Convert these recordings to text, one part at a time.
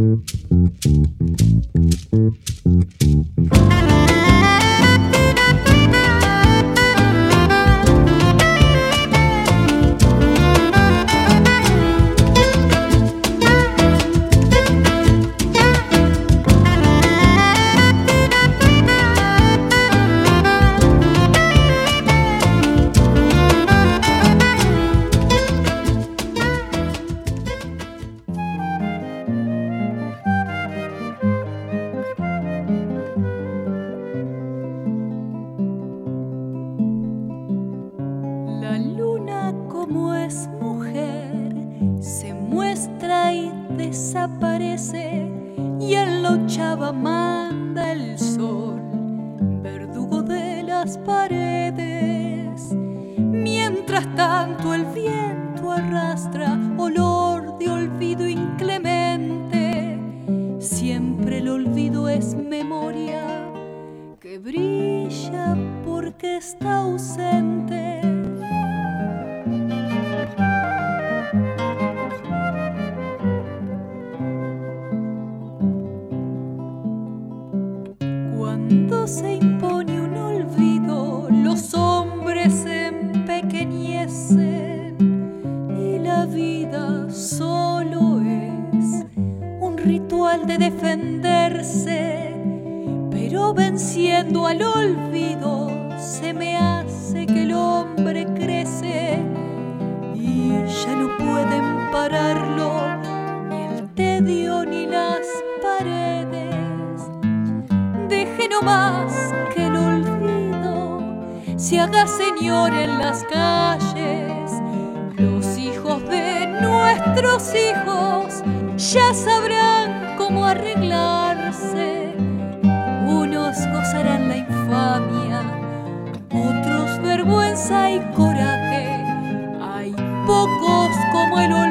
Mm-hmm. más que el olvido se haga señor en las calles. Los hijos de nuestros hijos ya sabrán cómo arreglarse. Unos gozarán la infamia, otros vergüenza y coraje. Hay pocos como el olvido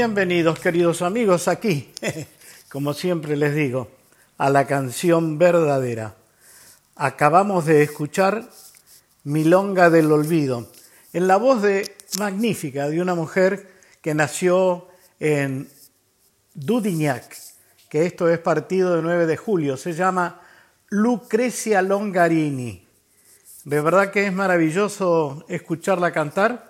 Bienvenidos queridos amigos aquí, como siempre les digo, a la canción verdadera. Acabamos de escuchar Milonga del Olvido, en la voz de magnífica de una mujer que nació en Dudignac, que esto es partido de 9 de julio, se llama Lucrecia Longarini. De verdad que es maravilloso escucharla cantar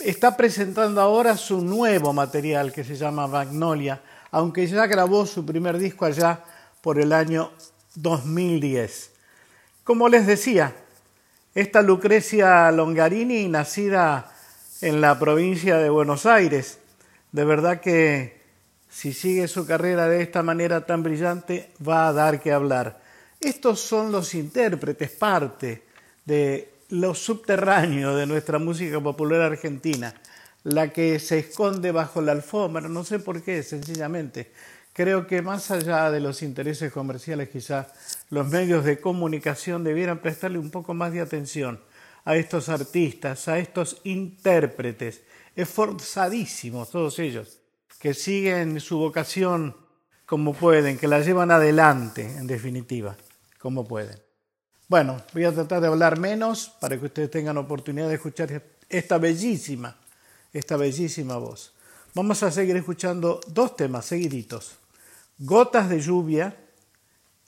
está presentando ahora su nuevo material que se llama Magnolia, aunque ya grabó su primer disco allá por el año 2010. Como les decía, esta Lucrecia Longarini, nacida en la provincia de Buenos Aires, de verdad que si sigue su carrera de esta manera tan brillante, va a dar que hablar. Estos son los intérpretes, parte de lo subterráneo de nuestra música popular argentina, la que se esconde bajo la alfombra, no sé por qué, sencillamente. Creo que más allá de los intereses comerciales, quizás los medios de comunicación debieran prestarle un poco más de atención a estos artistas, a estos intérpretes, esforzadísimos todos ellos, que siguen su vocación como pueden, que la llevan adelante, en definitiva, como pueden. Bueno, voy a tratar de hablar menos para que ustedes tengan oportunidad de escuchar esta bellísima, esta bellísima voz. Vamos a seguir escuchando dos temas seguiditos. Gotas de lluvia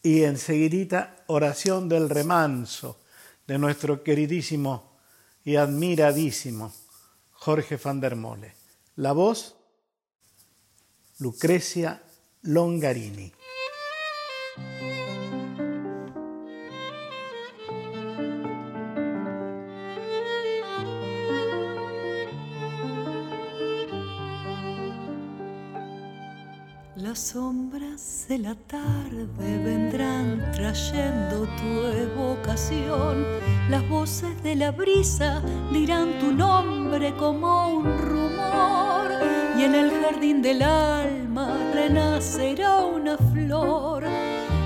y enseguidita oración del remanso de nuestro queridísimo y admiradísimo Jorge van der Mole. La voz, Lucrecia Longarini. Sombras de la tarde vendrán trayendo tu evocación. Las voces de la brisa dirán tu nombre como un rumor. Y en el jardín del alma renacerá una flor.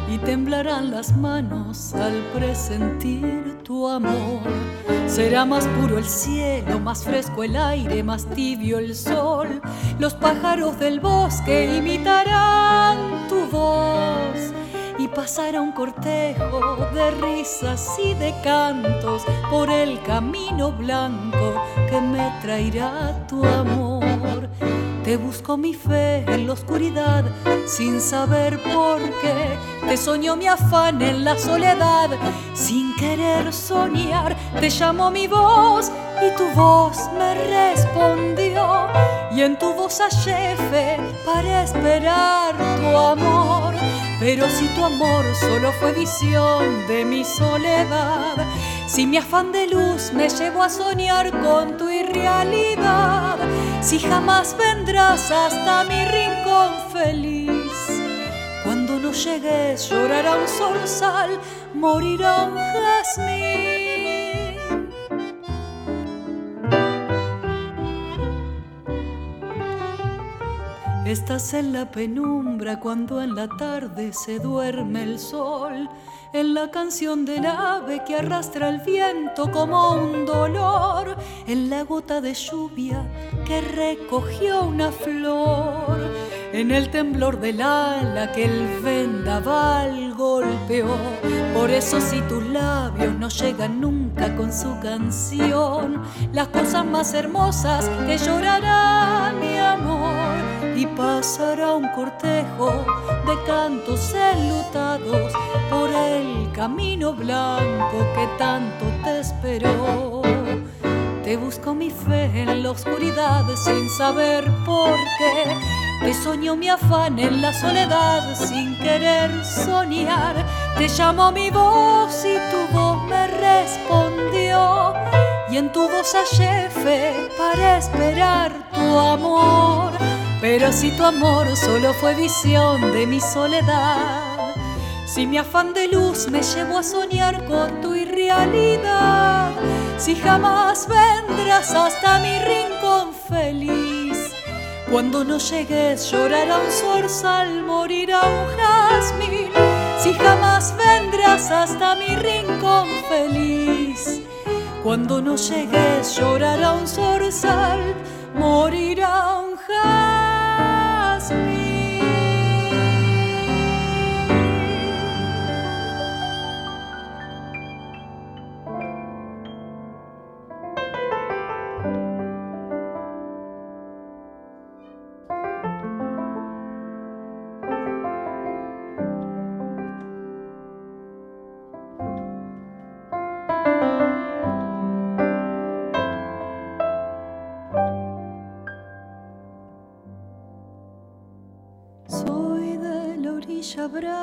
Y temblarán las manos al presentir tu amor. Será más puro el cielo, más fresco el aire, más tibio el sol. Los pájaros del bosque imitarán tu voz. Y pasará un cortejo de risas y de cantos por el camino blanco que me traerá tu amor. Te busco mi fe en la oscuridad sin saber por qué. Te soñó mi afán en la soledad sin querer soñar. Te llamó mi voz y tu voz me respondió. Y en tu voz hallé fe para esperar tu amor. Pero si tu amor solo fue visión de mi soledad, si mi afán de luz me llevó a soñar con tu irrealidad, si jamás vendrás hasta mi rincón feliz. Cuando no llegues llorará un zorzal, morirá un jazmín. Estás en la penumbra cuando en la tarde se duerme el sol, en la canción del ave que arrastra el viento como un dolor, en la gota de lluvia que recogió una flor, en el temblor del ala que el vendaval golpeó. Por eso si tus labios no llegan nunca con su canción, las cosas más hermosas que llorará mi amor y pasará un cortejo de cantos enlutados por el camino blanco que tanto te esperó. Te busco mi fe en la oscuridad sin saber por qué. Te soñó mi afán en la soledad sin querer soñar. Te llamó mi voz y tu voz me respondió. Y en tu voz hallé fe para esperar tu amor. Pero si tu amor solo fue visión de mi soledad, si mi afán de luz me llevó a soñar con tu irrealidad, si jamás vendrás hasta mi rincón feliz, cuando no llegues llorará un zorzal, morirá un jazmín, si jamás vendrás hasta mi rincón feliz, cuando no llegues llorará un zorzal, morirá un jazmín.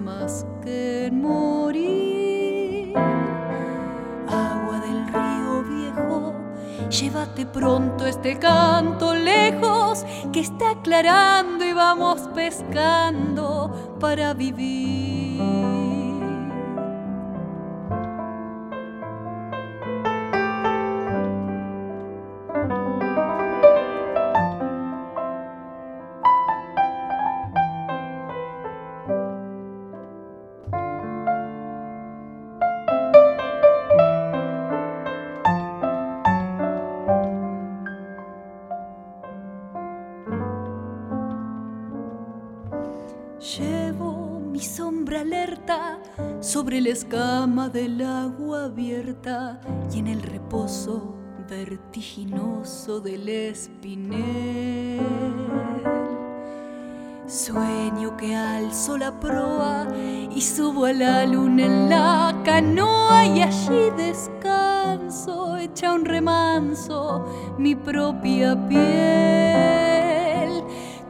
más que morir. Agua del río viejo, llévate pronto este canto lejos, que está aclarando y vamos pescando para vivir. Escama del agua abierta y en el reposo vertiginoso del espinel. Sueño que alzo la proa y subo a la luna en la canoa y allí descanso, echa un remanso mi propia piel.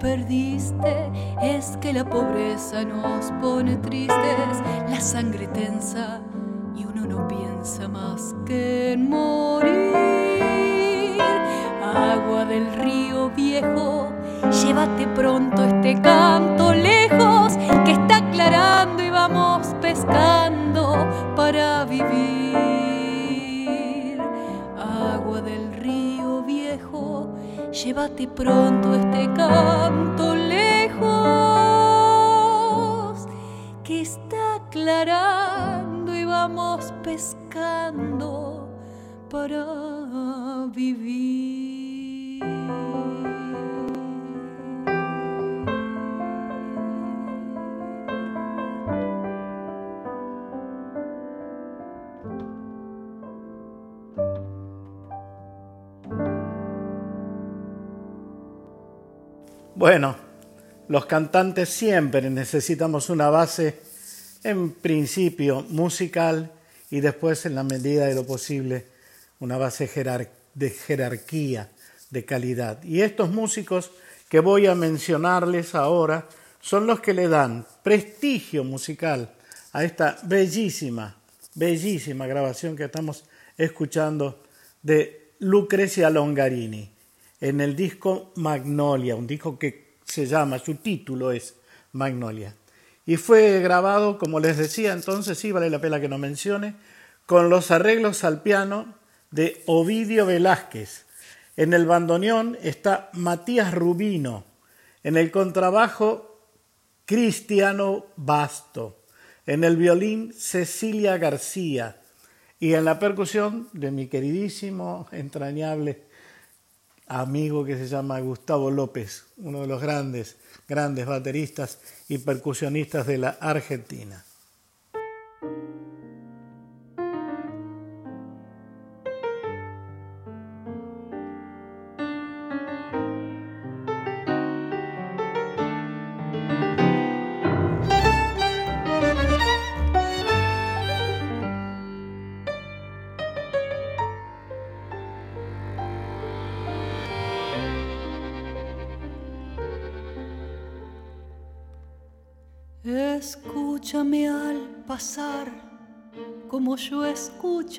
Perdiste, es que la pobreza nos pone tristes, la sangre tensa y uno no piensa más que en morir. Agua del río viejo, llévate pronto este canto lejos, que está aclarando y vamos pescando para vivir. Llévate pronto este canto lejos que está aclarando y vamos pescando para vivir. Bueno, los cantantes siempre necesitamos una base, en principio musical y después, en la medida de lo posible, una base de jerarquía, de calidad. Y estos músicos que voy a mencionarles ahora son los que le dan prestigio musical a esta bellísima, bellísima grabación que estamos escuchando de Lucrecia Longarini en el disco Magnolia, un disco que se llama, su título es Magnolia. y fue grabado, como les decía entonces, sí vale la pena que no mencione, con los arreglos al piano de Ovidio Velázquez. En el bandoneón está Matías Rubino, en el contrabajo Cristiano Basto, en el violín Cecilia García y en la percusión de mi queridísimo, entrañable amigo que se llama Gustavo López, uno de los grandes, grandes bateristas y percusionistas de la Argentina.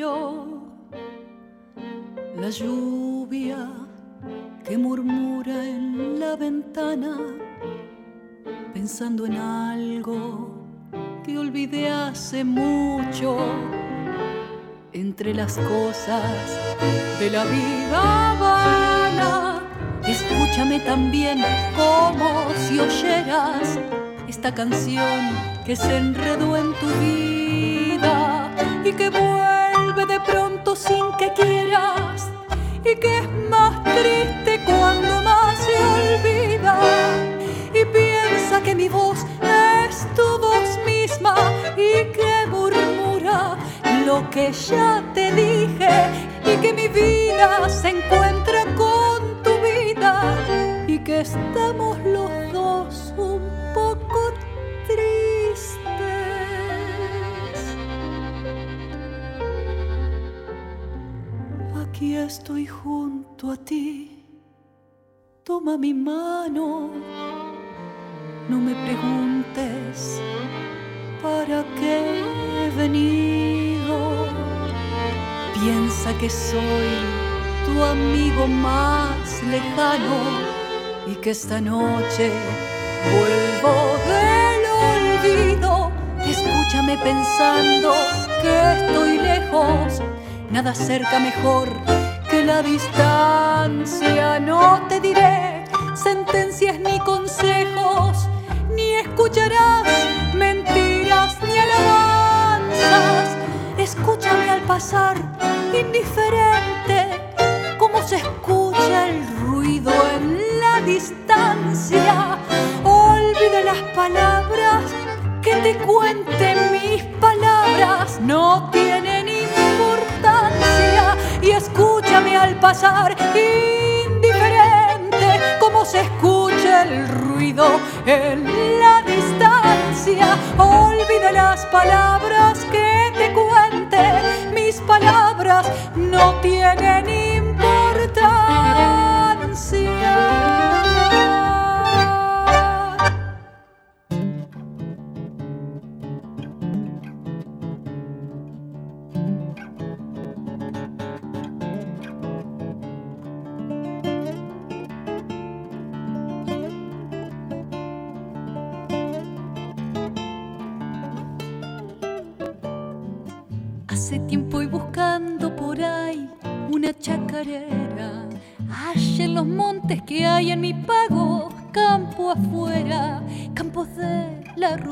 Escucho la lluvia que murmura en la ventana pensando en algo que olvidé hace mucho entre las cosas de la vida vana. Escúchame también como si oyeras esta canción que se enredó en tu vida y que vuelve pronto sin que quieras y que es más triste cuando más se olvida y piensa que mi voz es tu voz misma y que murmura lo que ya te dije y que mi vida se encuentra con tu vida y que estamos los dos un Aquí estoy junto a ti, toma mi mano, no me preguntes para qué he venido, piensa que soy tu amigo más lejano y que esta noche vuelvo del olvido. Escúchame pensando que estoy lejos, nada cerca mejor que la distancia. No te diré sentencias ni consejos, ni escucharás mentiras ni alabanzas. Escúchame al pasar indiferente, como se escucha el ruido en la distancia olvide las palabras, que te cuente mis palabras, no importancia y escúchame al pasar indiferente como se escucha el ruido en la distancia. Olvide las palabras que te cuente, mis palabras no tienen importancia.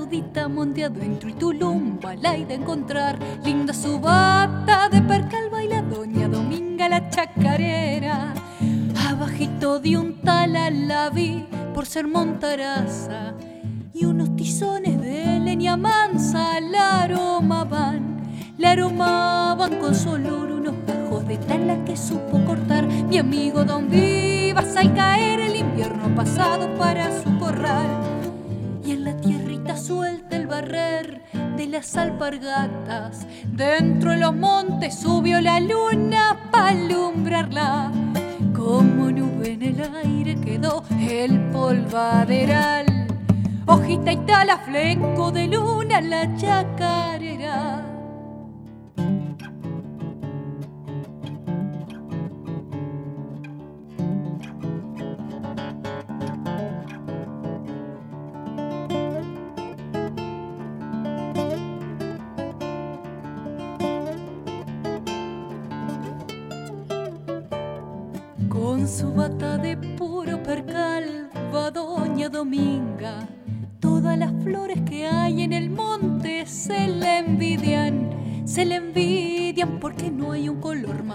La rudita monte adentro y Tulum, de encontrar, linda su bata de percal baila doña Dominga la chacarera. Abajito de un tal la vi por ser montaraza y unos tizones de leña mansa la aromaban, la aromaban con su olor unos de tala que supo cortar mi amigo Don Vivas al caer el invierno pasado para su corral. Y en la tierrita suelta el barrer de las alpargatas. Dentro de los montes subió la luna para alumbrarla. Como nube en el aire quedó el polvaderal. Hojita y tala, fleco de luna, la chacarera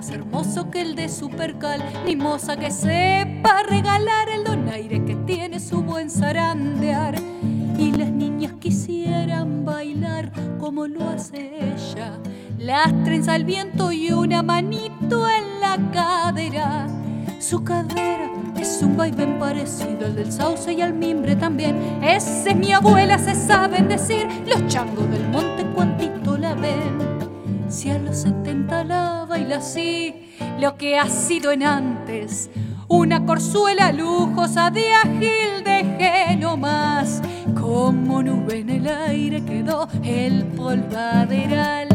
más hermoso que el de su percal, ni moza que sepa regalar el donaire que tiene su buen zarandear. Y las niñas quisieran bailar como lo hace ella, las trenzas al viento y una manito en la cadera. Su cadera es un vaivén parecido al del sauce y al mimbre también. Ese es mi abuela, se saben decir los changos del monte así, lo que ha sido en antes, una corzuela lujosa de ágil de no más. Como nube en el aire quedó el polvaderal.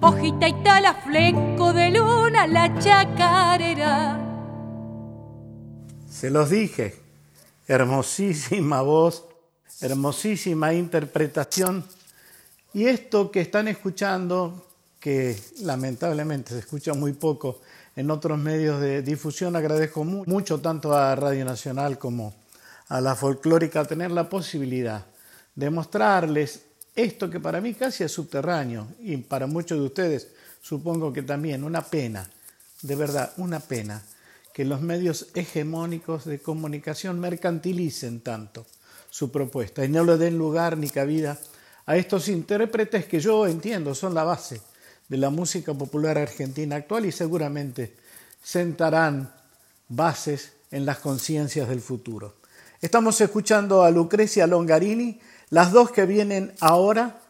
Hojita y tala, fleco de luna, la chacarera. Se los dije, hermosísima voz, hermosísima interpretación. Y esto que están escuchando que lamentablemente se escucha muy poco en otros medios de difusión. Agradezco mucho tanto a Radio Nacional como a la folclórica tener la posibilidad de mostrarles esto que para mí casi es subterráneo y para muchos de ustedes supongo que también una pena, de verdad, una pena que los medios hegemónicos de comunicación mercantilicen tanto su propuesta y no le den lugar ni cabida a estos intérpretes que yo entiendo son la base de la música popular argentina actual y seguramente sentarán bases en las conciencias del futuro. Estamos escuchando a Lucrecia Longarini, las dos que vienen ahora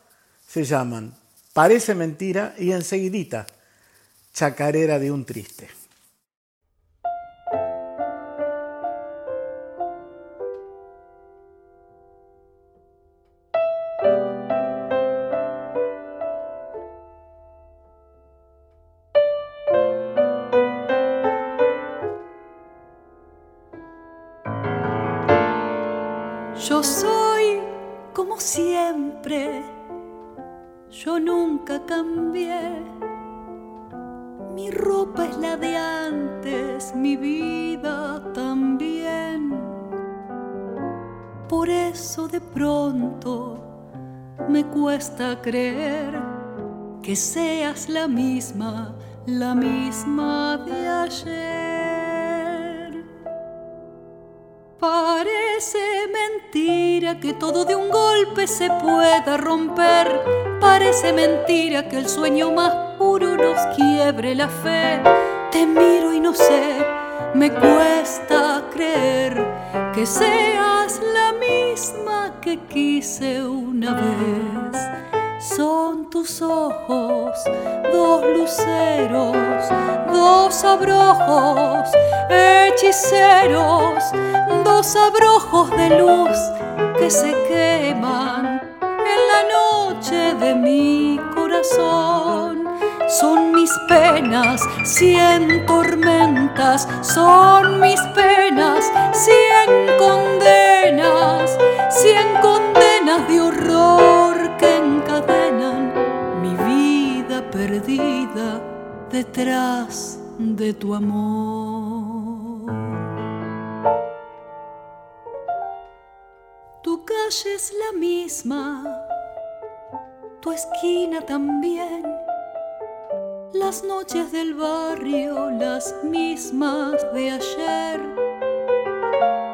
se llaman Parece mentira y enseguidita Chacarera de un triste. Creer que seas la misma, la misma de ayer. Parece mentira que todo de un golpe se pueda romper. Parece mentira que el sueño más puro nos quiebre la fe. Te miro y no sé, me cuesta creer que seas la misma que quise una vez. Son tus ojos, dos luceros, dos abrojos, hechiceros dos abrojos de luz que se queman en la noche de mi corazón. Son mis penas, cien tormentas, son mis penas, cien condenas, cien condenas de horror detrás de tu amor. calle es la misma, tu esquina también. Las noches del barrio las mismas de ayer.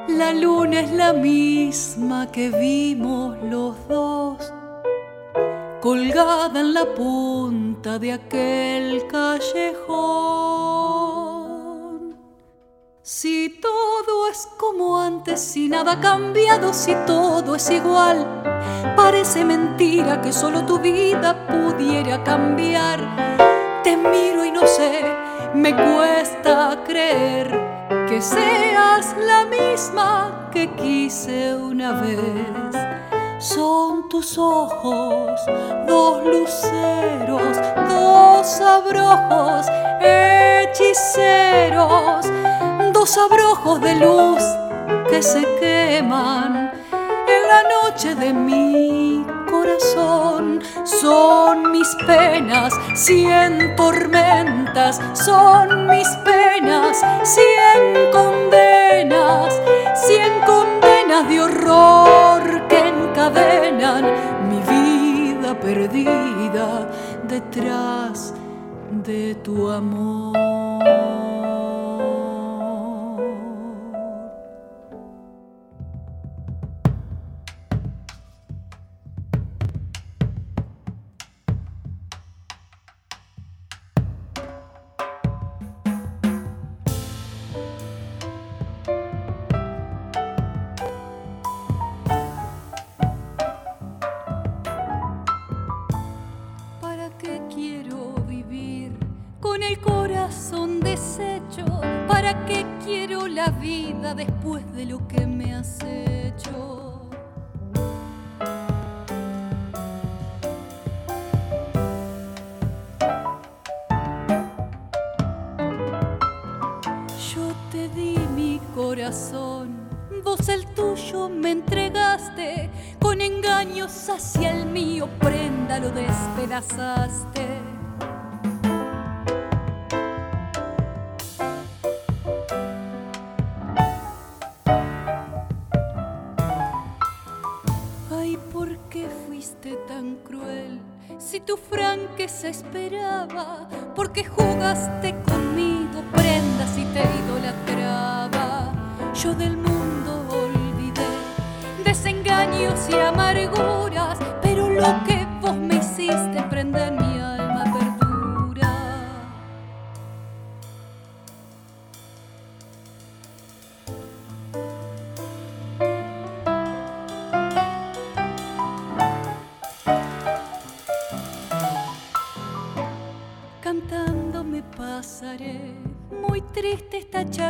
La luna es la misma que vimos los dos, colgada en la punta de aquel callejón. Si todo es como antes, si nada ha cambiado, si todo es igual, parece mentira que solo tu vida pudiera cambiar. Te miro y no sé, me cuesta creer que seas la misma que quise una vez. Son tus ojos, dos luceros, dos abrojos, hechiceros dos abrojos de luz que se queman en la noche de mi corazón. son mis penas, cien tormentas, son mis penas, cien condenas, amor.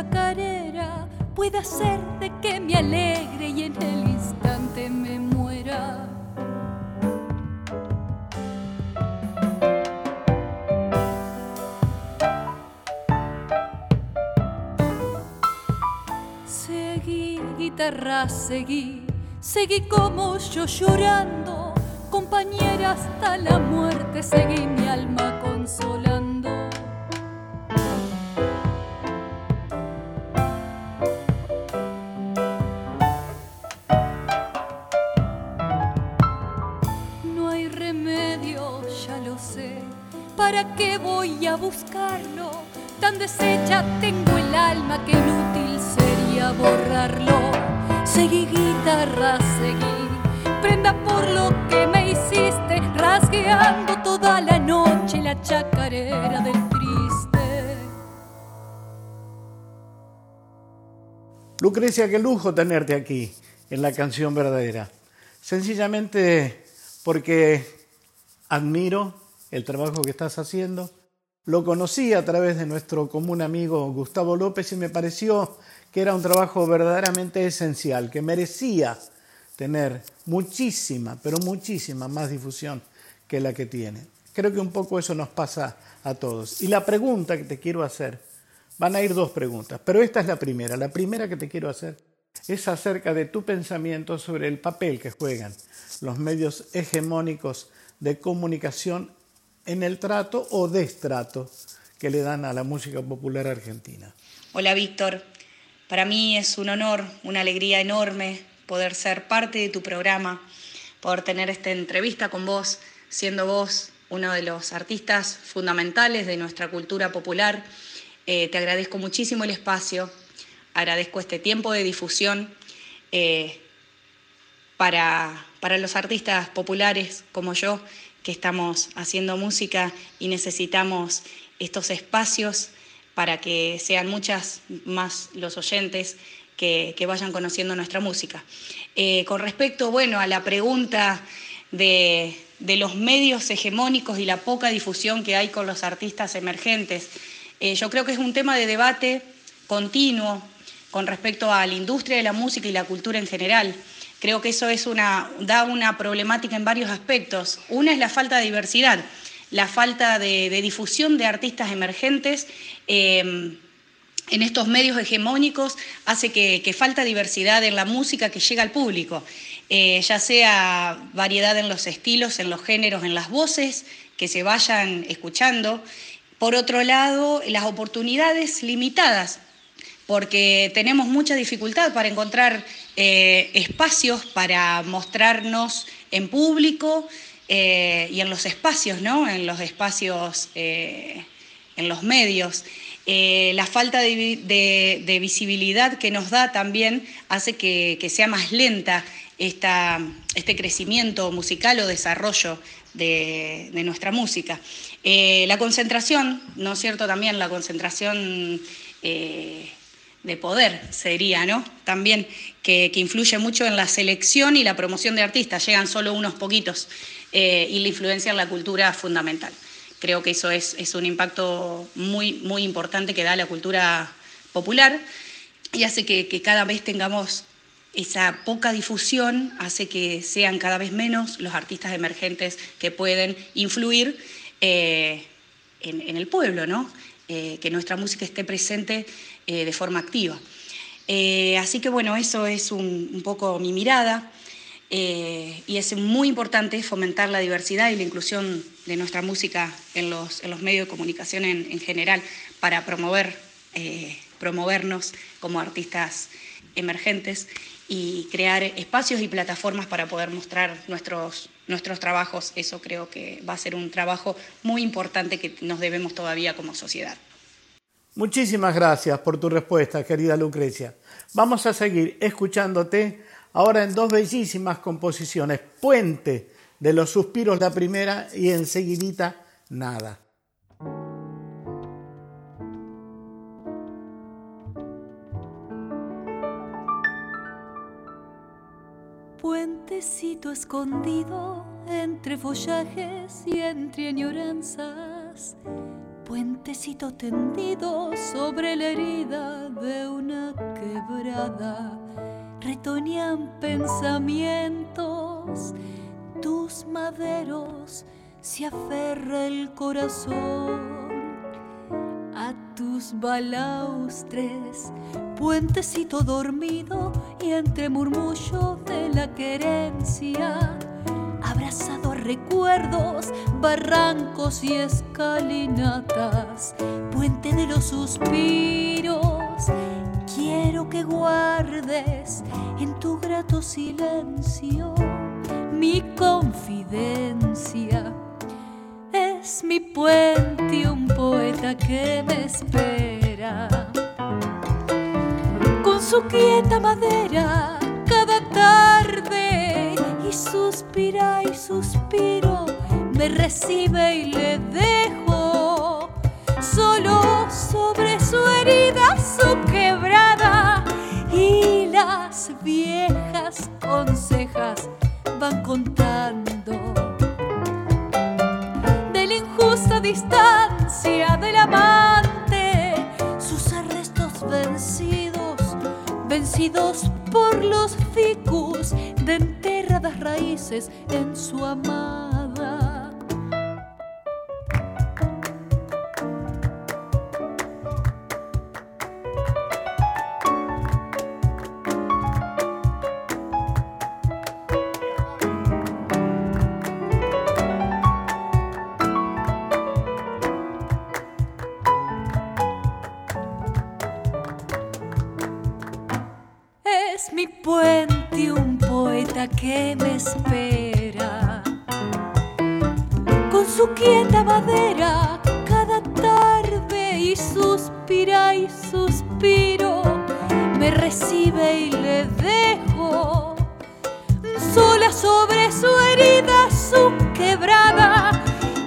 Chacarera, puede hacer de que me alegre y en el instante me muera. Seguí, guitarra, seguí, seguí como yo llorando, compañera hasta la muerte, seguí mi deshecha tengo el alma que inútil sería borrarlo. Seguí guitarra, seguí, prenda por lo que me hiciste, rasgueando toda la noche la chacarera del triste. Lucrecia, qué lujo tenerte aquí en la canción verdadera. Sencillamente porque admiro el trabajo que estás haciendo. Lo conocí a través de nuestro común amigo Gustavo López y me pareció que era un trabajo verdaderamente esencial, que merecía tener muchísima, pero muchísima más difusión que la que tiene. Creo que un poco eso nos pasa a todos. Y la pregunta que te quiero hacer, van a ir dos preguntas, pero esta es la primera. La primera que te quiero hacer es acerca de tu pensamiento sobre el papel que juegan los medios hegemónicos de comunicación en el trato o destrato que le dan a la música popular argentina. Hola Víctor, para mí es un honor, una alegría enorme poder ser parte de tu programa, poder tener esta entrevista con vos, siendo vos uno de los artistas fundamentales de nuestra cultura popular. Eh, te agradezco muchísimo el espacio, agradezco este tiempo de difusión eh, para, para los artistas populares como yo que estamos haciendo música y necesitamos estos espacios para que sean muchas más los oyentes que, vayan conociendo nuestra música. Eh, con respecto, bueno, a la pregunta de, los medios hegemónicos y la poca difusión que hay con los artistas emergentes, eh, yo creo que es un tema de debate continuo con respecto a la industria de la música y la cultura en general. Creo que eso es una, da una problemática en varios aspectos. Una es la falta de diversidad, la falta de, difusión de artistas emergentes. Eh, en estos medios hegemónicos hace que, falta diversidad en la música que llega al público. eh, ya sea variedad en los estilos, en los géneros, en las voces que se vayan escuchando. Por otro lado, las oportunidades limitadas, porque tenemos mucha dificultad para encontrar eh, espacios para mostrarnos en público eh, y en los espacios, ¿no? En los espacios, en los medios. la falta de, visibilidad que nos da también hace que, sea más lenta este crecimiento musical o desarrollo de, nuestra música. Eh, la concentración, ¿no es cierto? También la concentración eh, de poder sería, ¿no? También que, influye mucho en la selección y la promoción de artistas, llegan solo unos poquitos eh, y la influencia en la cultura fundamental. Creo que eso es, es un impacto muy, muy importante que da la cultura popular y hace que, que cada vez tengamos esa poca difusión hace que sean cada vez menos los artistas emergentes que pueden influir eh, en, el pueblo, ¿no? Eh, que nuestra música esté presente eh, de forma activa. así que bueno, eso es un, poco mi mirada y es muy importante fomentar la diversidad y la inclusión de nuestra música en los, medios de comunicación en, en general para promover, promovernos como artistas emergentes y crear espacios y plataformas para poder mostrar nuestros, nuestros trabajos. Eso creo que va a ser un trabajo muy importante que nos debemos todavía como sociedad. Muchísimas gracias por tu respuesta, querida Lucrecia. Vamos a seguir escuchándote ahora en dos bellísimas composiciones, Puente de los Suspiros la primera y enseguidita Nada. puentecito escondido entre follajes y entre añoranzas, puentecito tendido sobre la herida de una quebrada, retoñan pensamientos, tus maderos se aferra el corazón. A tus balaustres, puentecito dormido y entre murmullo de la querencia, recuerdos, barrancos y escalinatas, puente de los suspiros, quiero que guardes en tu grato silencio mi confidencia es mi puente un poeta que me espera. Con su quieta madera cada tarde y suspira y suspiro, me recibe y le dejo. Solo sobre su herida, su quebrada y las viejas consejas van contando distancia del amante, sus arrestos vencidos, vencidos por los ficus de enterradas raíces en su que me espera. Con su quieta madera cada tarde y suspira y suspiro, me recibe y le dejo sola sobre su herida, su quebrada.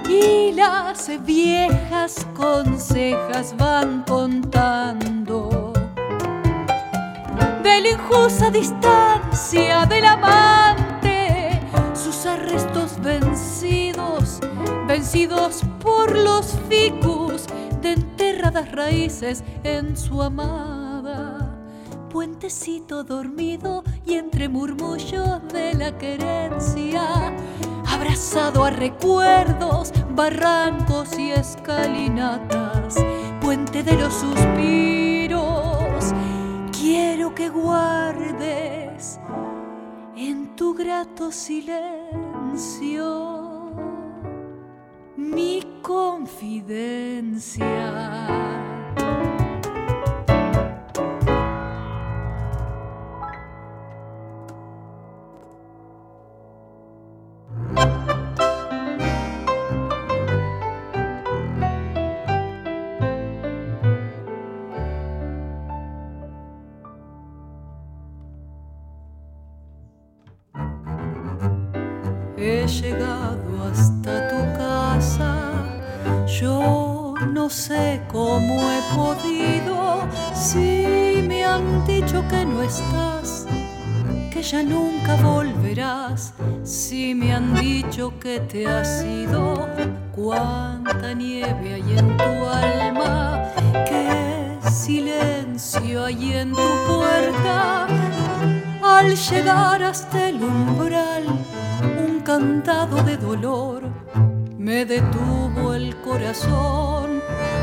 Y las viejas consejas van contando de la injusta distancia del amante, sus arrestos vencidos, vencidos por los ficus de enterradas raíces en su amada. Puentecito dormido y entre murmullos de la querencia, abrazado a recuerdos, barrancos y escalinatas, puente de los suspiros quiero que guardes en tu grato silencio mi confidencia. Cómo he podido, si me han dicho que no estás, que ya nunca volverás, si me han dicho que te has ido, cuánta nieve hay en tu alma, qué silencio hay en tu puerta. Al llegar hasta el umbral, cantado de dolor me detuvo el corazón.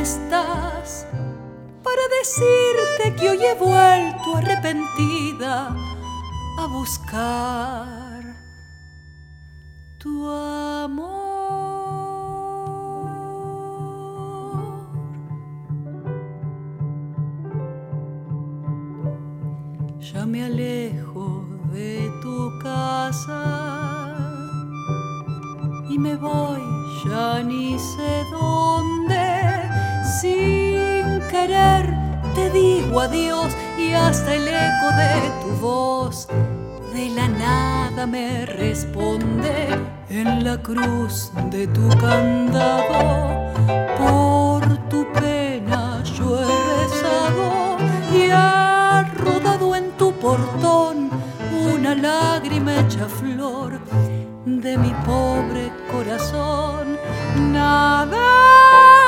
estás? Para decirte que hoy he vuelto arrepentida a buscar tu amor. Ya me alejo de tu casa y me voy ya ni sé dónde. Sin querer te digo adiós y hasta el eco de tu voz de la nada me responde en la cruz de tu candado. Por tu pena yo he rezado y ha rodado en tu portón una lágrima hecha flor de mi pobre corazón. Nada,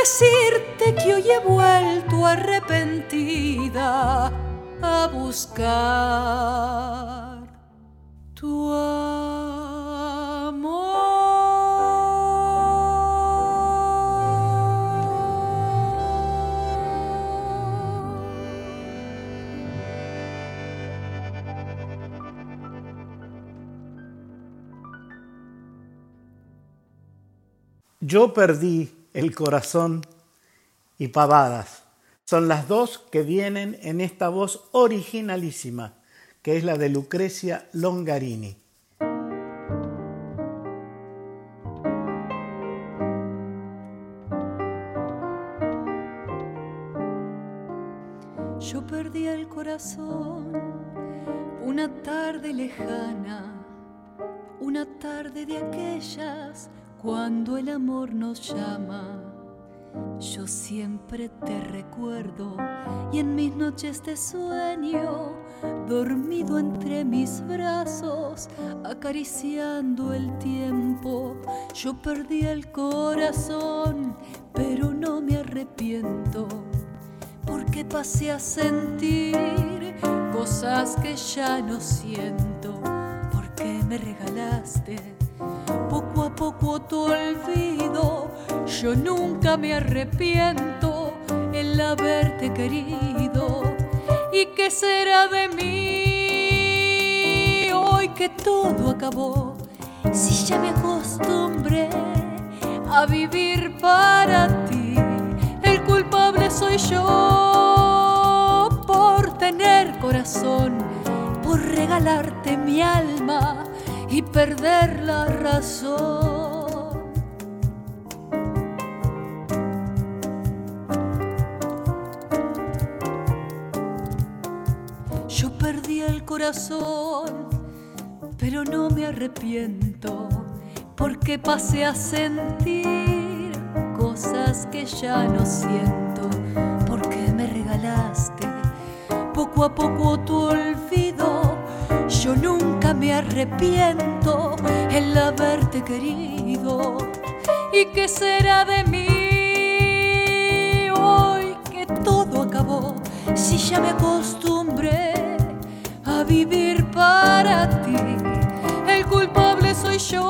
decirte que hoy he vuelto arrepentida a buscar tu amor. Yo perdí el corazón y pavadas. Son las dos que vienen en esta voz originalísima, que es la de Lucrecia Longarini. Yo perdí el corazón una tarde lejana, una tarde de aquellas cuando el amor nos llama, yo siempre te recuerdo y en mis noches de sueño, dormido entre mis brazos, acariciando el tiempo, yo perdí el corazón, pero no me arrepiento, porque pasé a sentir cosas que ya no siento, porque me regalaste poco a poco tu olvido, yo nunca me arrepiento el haberte querido. ¿Y qué será de mí hoy que todo acabó? Si ya me acostumbré a vivir para ti, el culpable soy yo por tener corazón, por regalarte mi alma y perder la razón. Yo perdí el corazón, pero no me arrepiento porque pasé a sentir cosas que ya no siento, porque me regalaste poco a poco tu. Me arrepiento el haberte querido. ¿Y qué será de mí hoy que todo acabó? Si ya me acostumbré a vivir para ti, el culpable soy yo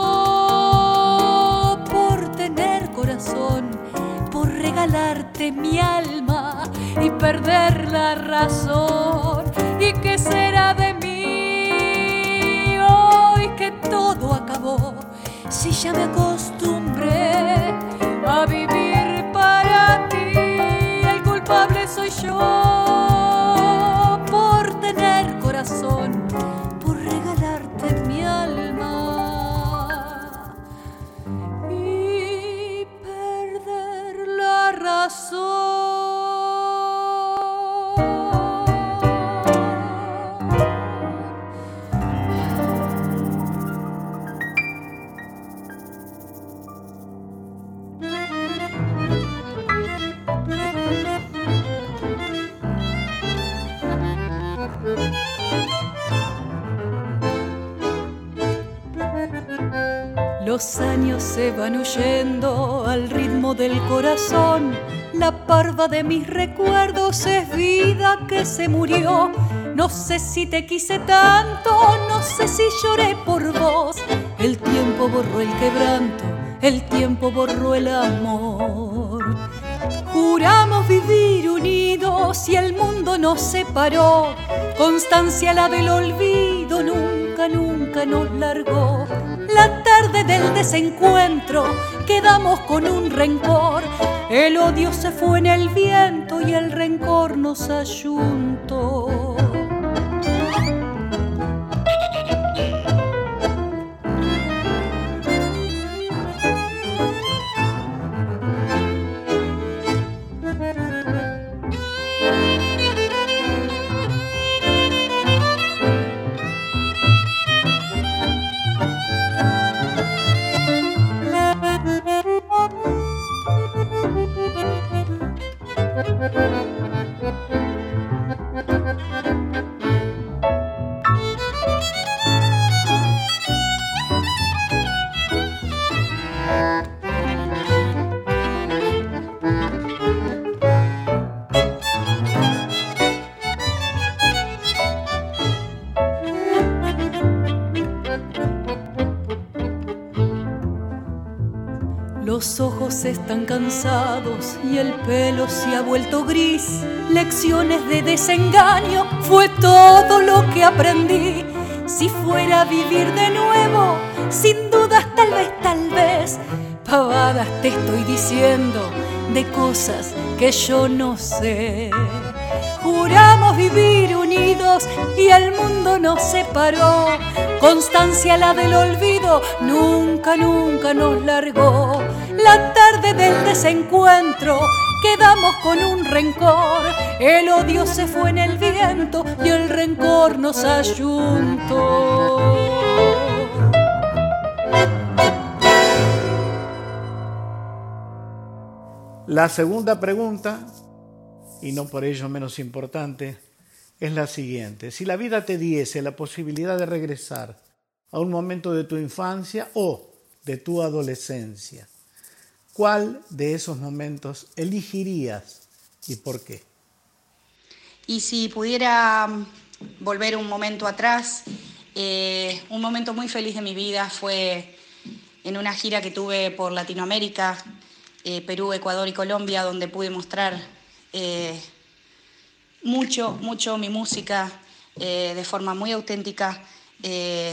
por tener corazón, por regalarte mi alma y perder la razón. ¿Y qué será de Si ya me acostumbré a vivir para ti, el culpable soy yo por tener corazón, por regalarte mi alma y perder la razón. Se van huyendo al ritmo del corazón. La parva de mis recuerdos es vida que se murió. No sé si te quise tanto, no sé si lloré por vos. El tiempo borró el quebranto, el tiempo borró el amor. Juramos vivir unidos y el mundo nos separó. Constancia la del olvido nunca, nunca nos largó. Tarde del desencuentro quedamos con un rencor. El odio se fue en el viento y el rencor nos ayuntó. Los ojos están cansados y el pelo se ha vuelto gris. Lecciones de desengaño fue todo lo que aprendí. Si fuera a vivir de nuevo, sin dudas, tal vez, tal vez, pavadas te estoy diciendo de cosas que yo no sé. Juramos vivir unidos y el mundo nos separó. Constancia la del olvido nunca, nunca nos largó. La tarde del desencuentro quedamos con un rencor. El odio se fue en el viento y el rencor nos ayuntó. La segunda pregunta, y no por ello menos importante, es la siguiente. Si la vida te diese la posibilidad de regresar a un momento de tu infancia o de tu adolescencia, ¿cuál de esos momentos elegirías y por qué? Y si pudiera mm, volver un momento atrás, eh, un momento muy feliz de mi vida fue en una gira que tuve por Latinoamérica, eh, Perú, Ecuador y Colombia, donde pude mostrar eh, mucho, mucho mi música de forma muy auténtica,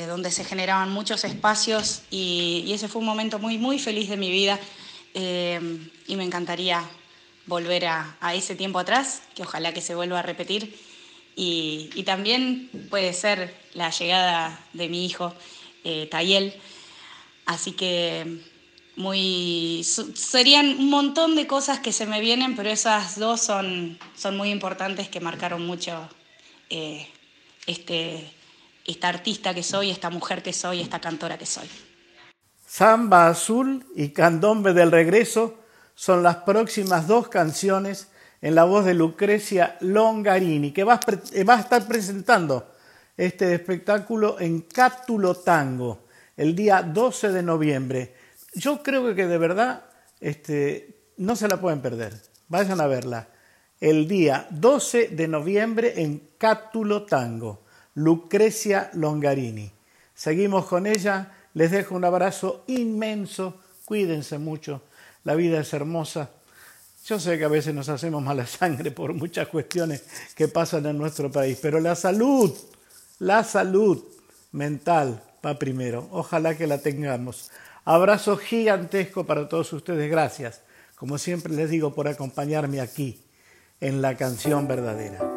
donde se generaban muchos espacios y, y ese fue un momento muy, muy feliz de mi vida eh, y me encantaría volver a, a ese tiempo atrás, que ojalá que se vuelva a repetir. Y, y también puede ser la llegada de mi hijo eh, Tayel. Así que muy serían un montón de cosas que se me vienen, pero esas dos son, son muy importantes que marcaron mucho eh, este, esta artista que soy, esta mujer que soy, esta cantora que soy. Samba Azul y Candombe del Regreso son las próximas dos canciones en la voz de Lucrecia Longarini, que va a, estar presentando este espectáculo en Cátulo Tango el día 12 de noviembre. Yo creo que de verdad este, no se la pueden perder. Vayan a verla. El día 12 de noviembre en Cátulo Tango, Lucrecia Longarini. Seguimos con ella. Les dejo un abrazo inmenso. Cuídense mucho. La vida es hermosa yo sé que a veces nos hacemos mala sangre por muchas cuestiones que pasan en nuestro país, pero la salud, la salud mental va primero. Ojalá que la tengamos. Abrazo gigantesco para todos ustedes. Gracias, como siempre les digo, por acompañarme aquí en la canción verdadera.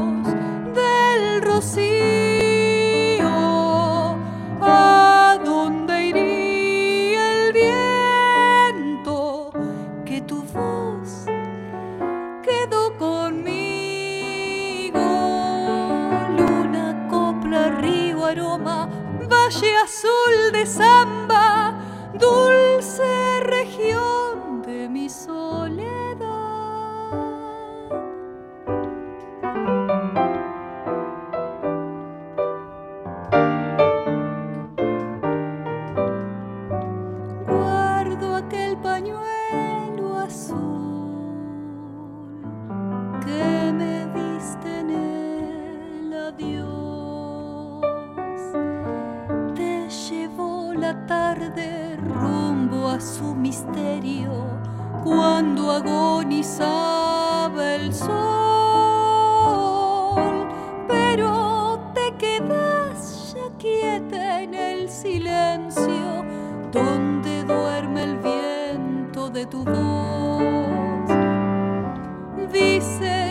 some cuando agonizaba el sol, pero te quedas ya quieta en el silencio donde duerme el viento de tu voz. Dice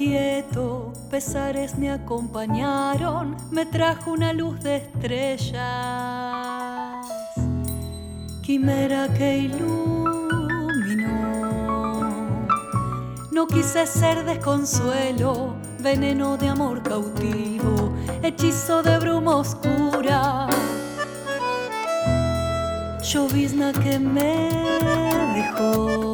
quieto, pesares me acompañaron, me trajo una luz de estrellas, quimera que iluminó. No quise ser desconsuelo, veneno de amor cautivo, hechizo de bruma oscura, llovizna que me dejó.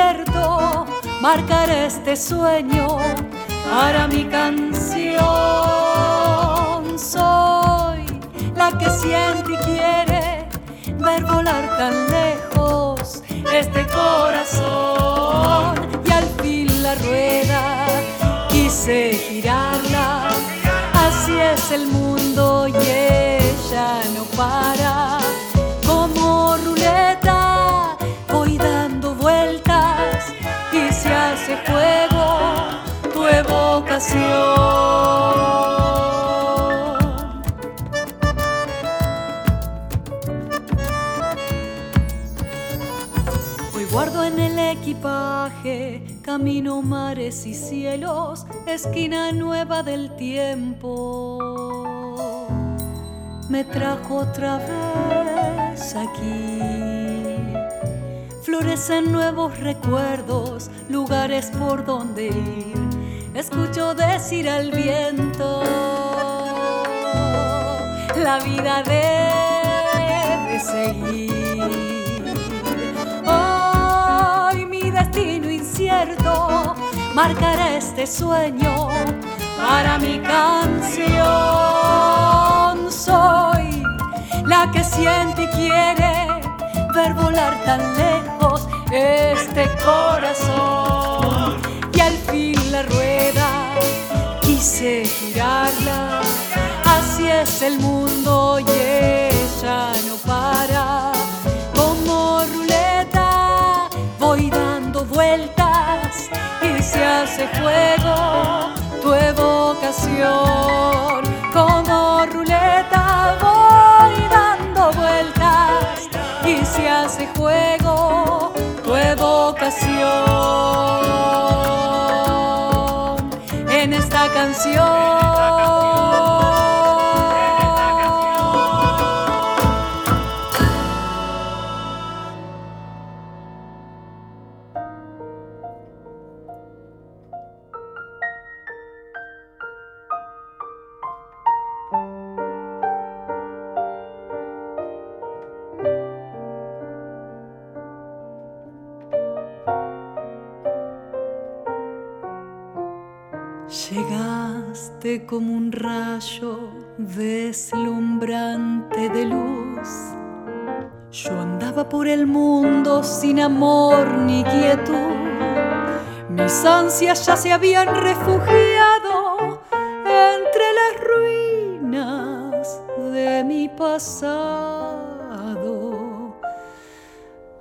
Destino incierto marcaré este sueño para mi canción. Soy la que siente y quiere ver volar tan lejos este corazón. Y al fin la rueda quise girarla, así es el mundo y ella no para fuego tu evocación. Hoy guardo en el equipaje camino, mares y cielos, esquina nueva del tiempo. Me trajo otra vez aquí florecen nuevos recuerdos, lugares por donde ir. Escucho decir al viento, la vida debe seguir. Hoy mi destino incierto marcará este sueño para mi canción. Soy la que siente y quiere ver volar tan lejos este corazón. Y al fin la rueda quise girarla, así es el mundo y ella no para. Como ruleta voy dando vueltas y se hace fuego tu evocación. Canción. De luz. Yo andaba por el mundo sin amor ni quietud. Mis ansias ya se habían refugiado entre las ruinas de mi pasado.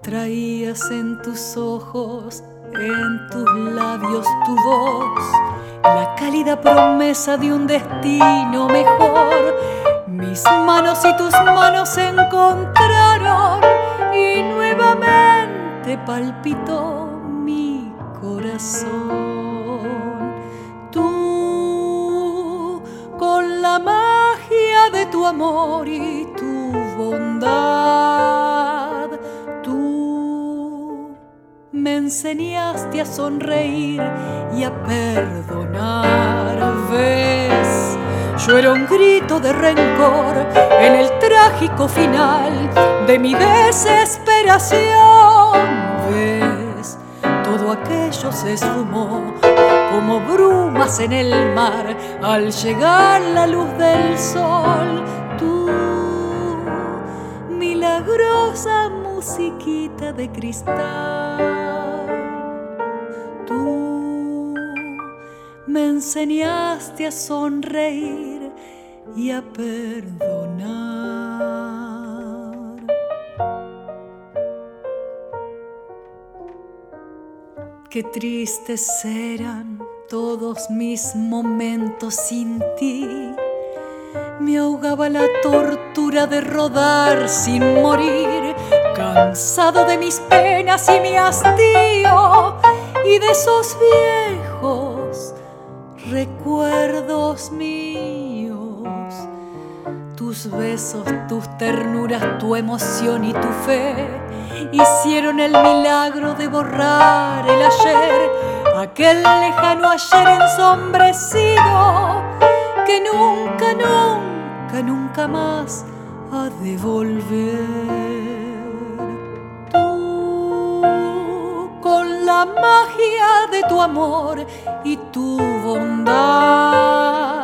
Traías en tus ojos, en tus labios tu voz la cálida promesa de un destino mejor. Mis manos y tus manos se encontraron y nuevamente palpitó mi corazón. Tú, con la magia de tu amor y tu bondad, me enseñaste a sonreír y a perdonar. Yo era un grito de rencor en el trágico final de mi desesperación. Ves, todo aquello se esfumó como brumas en el mar al llegar la luz del sol. Tú, milagrosa musiquita de cristal. me enseñaste a sonreír y a perdonar. Qué tristes eran todos mis momentos sin ti. Me ahogaba la tortura de rodar sin morir cansado de mis penas y mi hastío y de esos viejos recuerdos míos. Tus besos, tus ternuras, tu emoción y tu fe hicieron el milagro de borrar el ayer, aquel lejano ayer ensombrecido que nunca, nunca, nunca más ha de volver. con la magia de tu amor y tu bondad.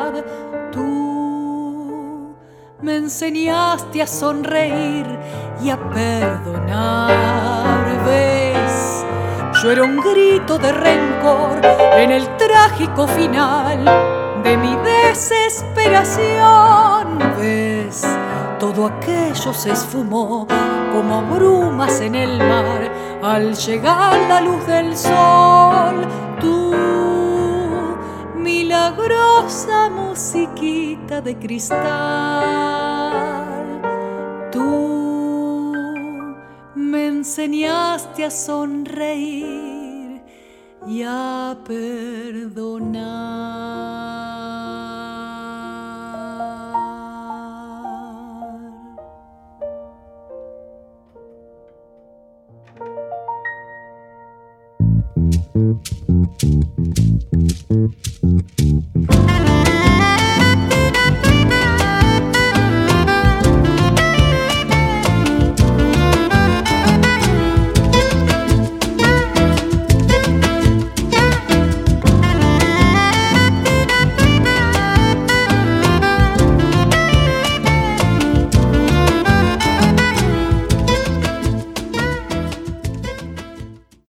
Me enseñaste a sonreír y a perdonar. ¿Ves? Yo era un grito de rencor en el trágico final de mi desesperación. ¿Ves? Todo aquello se esfumó como brumas en el mar al llegar la luz del sol milagrosa musiquita de cristal. Tú me enseñaste a sonreír y a perdonar.